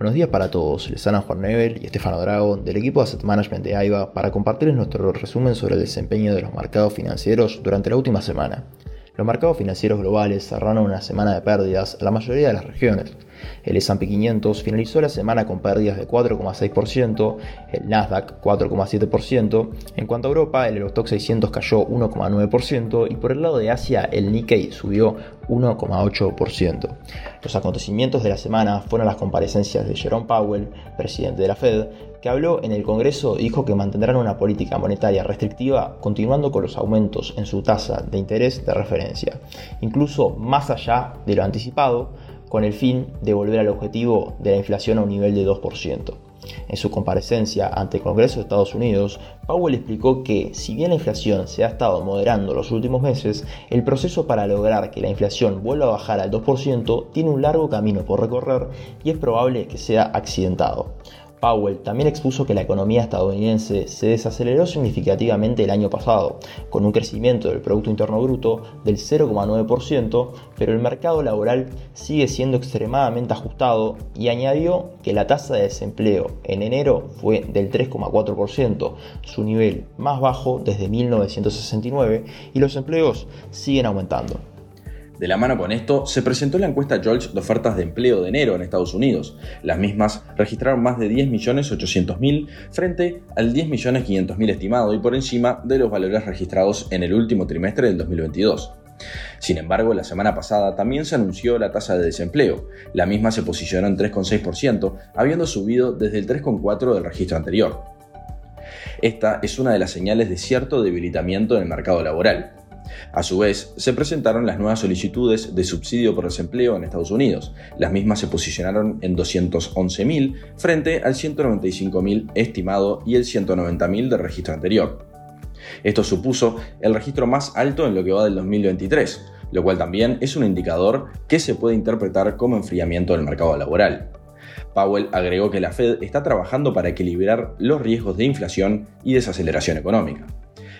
Buenos días para todos, les hablan Juan Nebel y Estefano Drago del equipo de Asset Management de AIBA para compartirles nuestro resumen sobre el desempeño de los mercados financieros durante la última semana. Los mercados financieros globales cerraron una semana de pérdidas en la mayoría de las regiones. El S&P 500 finalizó la semana con pérdidas de 4,6%, el Nasdaq 4,7%, en cuanto a Europa el Eurostock 600 cayó 1,9% y por el lado de Asia el Nikkei subió 1,8%. Los acontecimientos de la semana fueron las comparecencias de Jerome Powell, presidente de la Fed, que habló en el Congreso y dijo que mantendrán una política monetaria restrictiva continuando con los aumentos en su tasa de interés de referencia, incluso más allá de lo anticipado, con el fin de volver al objetivo de la inflación a un nivel de 2%. En su comparecencia ante el Congreso de Estados Unidos, Powell explicó que, si bien la inflación se ha estado moderando los últimos meses, el proceso para lograr que la inflación vuelva a bajar al 2% tiene un largo camino por recorrer y es probable que sea accidentado. Powell también expuso que la economía estadounidense se desaceleró significativamente el año pasado, con un crecimiento del Producto Interno Bruto del 0,9%, pero el mercado laboral sigue siendo extremadamente ajustado y añadió que la tasa de desempleo en enero fue del 3,4%, su nivel más bajo desde 1969, y los empleos siguen aumentando. De la mano con esto, se presentó la encuesta George de ofertas de empleo de enero en Estados Unidos. Las mismas registraron más de 10.800.000 frente al 10.500.000 estimado y por encima de los valores registrados en el último trimestre del 2022. Sin embargo, la semana pasada también se anunció la tasa de desempleo. La misma se posicionó en 3,6%, habiendo subido desde el 3,4% del registro anterior. Esta es una de las señales de cierto debilitamiento en el mercado laboral. A su vez, se presentaron las nuevas solicitudes de subsidio por desempleo en Estados Unidos. Las mismas se posicionaron en 211.000 frente al 195.000 estimado y el 190.000 del registro anterior. Esto supuso el registro más alto en lo que va del 2023, lo cual también es un indicador que se puede interpretar como enfriamiento del mercado laboral. Powell agregó que la Fed está trabajando para equilibrar los riesgos de inflación y desaceleración económica.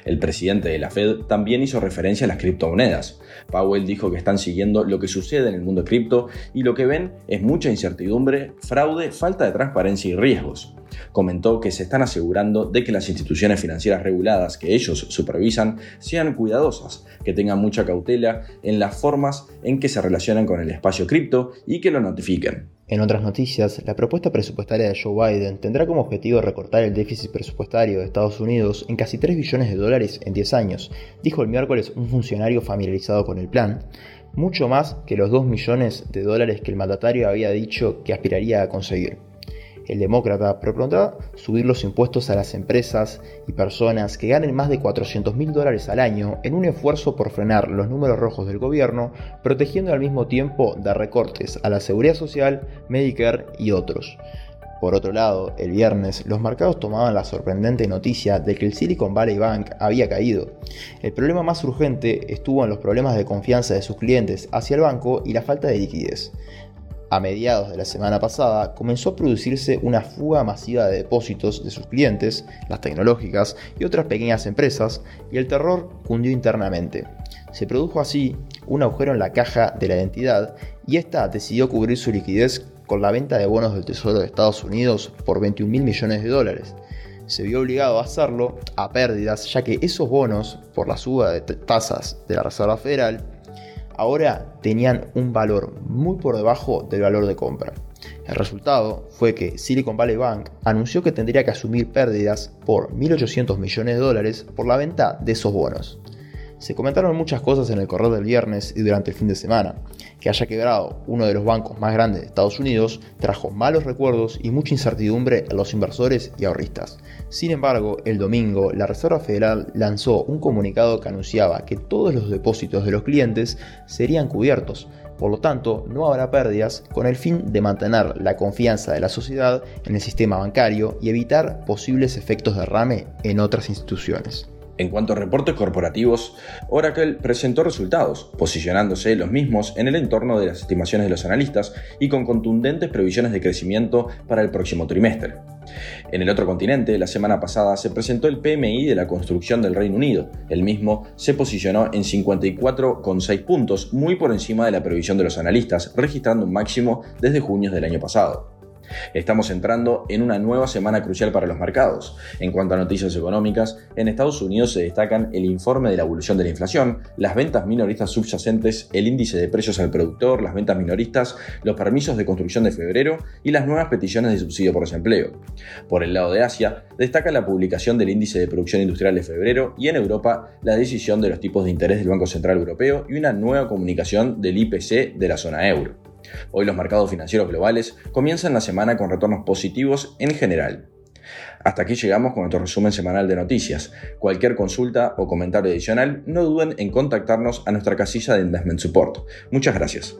El presidente de la Fed también hizo referencia a las criptomonedas. Powell dijo que están siguiendo lo que sucede en el mundo cripto y lo que ven es mucha incertidumbre, fraude, falta de transparencia y riesgos. Comentó que se están asegurando de que las instituciones financieras reguladas que ellos supervisan sean cuidadosas, que tengan mucha cautela en las formas en que se relacionan con el espacio cripto y que lo notifiquen. En otras noticias, la propuesta presupuestaria de Joe Biden tendrá como objetivo recortar el déficit presupuestario de Estados Unidos en casi 3 billones de dólares en 10 años, dijo el miércoles un funcionario familiarizado con el plan, mucho más que los 2 millones de dólares que el mandatario había dicho que aspiraría a conseguir el demócrata propondrá subir los impuestos a las empresas y personas que ganen más de 400 mil dólares al año en un esfuerzo por frenar los números rojos del gobierno, protegiendo al mismo tiempo de recortes a la seguridad social, Medicare y otros. Por otro lado, el viernes los mercados tomaban la sorprendente noticia de que el Silicon Valley Bank había caído. El problema más urgente estuvo en los problemas de confianza de sus clientes hacia el banco y la falta de liquidez a mediados de la semana pasada comenzó a producirse una fuga masiva de depósitos de sus clientes, las tecnológicas y otras pequeñas empresas, y el terror cundió internamente. Se produjo así un agujero en la caja de la entidad y esta decidió cubrir su liquidez con la venta de bonos del Tesoro de Estados Unidos por 21 mil millones de dólares. Se vio obligado a hacerlo a pérdidas, ya que esos bonos, por la suba de tasas de la Reserva Federal, ahora tenían un valor muy por debajo del valor de compra. El resultado fue que Silicon Valley Bank anunció que tendría que asumir pérdidas por 1.800 millones de dólares por la venta de esos bonos. Se comentaron muchas cosas en el correo del viernes y durante el fin de semana. Que haya quebrado uno de los bancos más grandes de Estados Unidos trajo malos recuerdos y mucha incertidumbre a los inversores y ahorristas. Sin embargo, el domingo la Reserva Federal lanzó un comunicado que anunciaba que todos los depósitos de los clientes serían cubiertos. Por lo tanto, no habrá pérdidas con el fin de mantener la confianza de la sociedad en el sistema bancario y evitar posibles efectos de rame en otras instituciones. En cuanto a reportes corporativos, Oracle presentó resultados, posicionándose los mismos en el entorno de las estimaciones de los analistas y con contundentes previsiones de crecimiento para el próximo trimestre. En el otro continente, la semana pasada se presentó el PMI de la construcción del Reino Unido. El mismo se posicionó en 54,6 puntos, muy por encima de la previsión de los analistas, registrando un máximo desde junio del año pasado. Estamos entrando en una nueva semana crucial para los mercados. En cuanto a noticias económicas, en Estados Unidos se destacan el informe de la evolución de la inflación, las ventas minoristas subyacentes, el índice de precios al productor, las ventas minoristas, los permisos de construcción de febrero y las nuevas peticiones de subsidio por desempleo. Por el lado de Asia, destaca la publicación del índice de producción industrial de febrero y en Europa la decisión de los tipos de interés del Banco Central Europeo y una nueva comunicación del IPC de la zona euro. Hoy los mercados financieros globales comienzan la semana con retornos positivos en general. Hasta aquí llegamos con nuestro resumen semanal de noticias. Cualquier consulta o comentario adicional, no duden en contactarnos a nuestra casilla de Investment Support. Muchas gracias.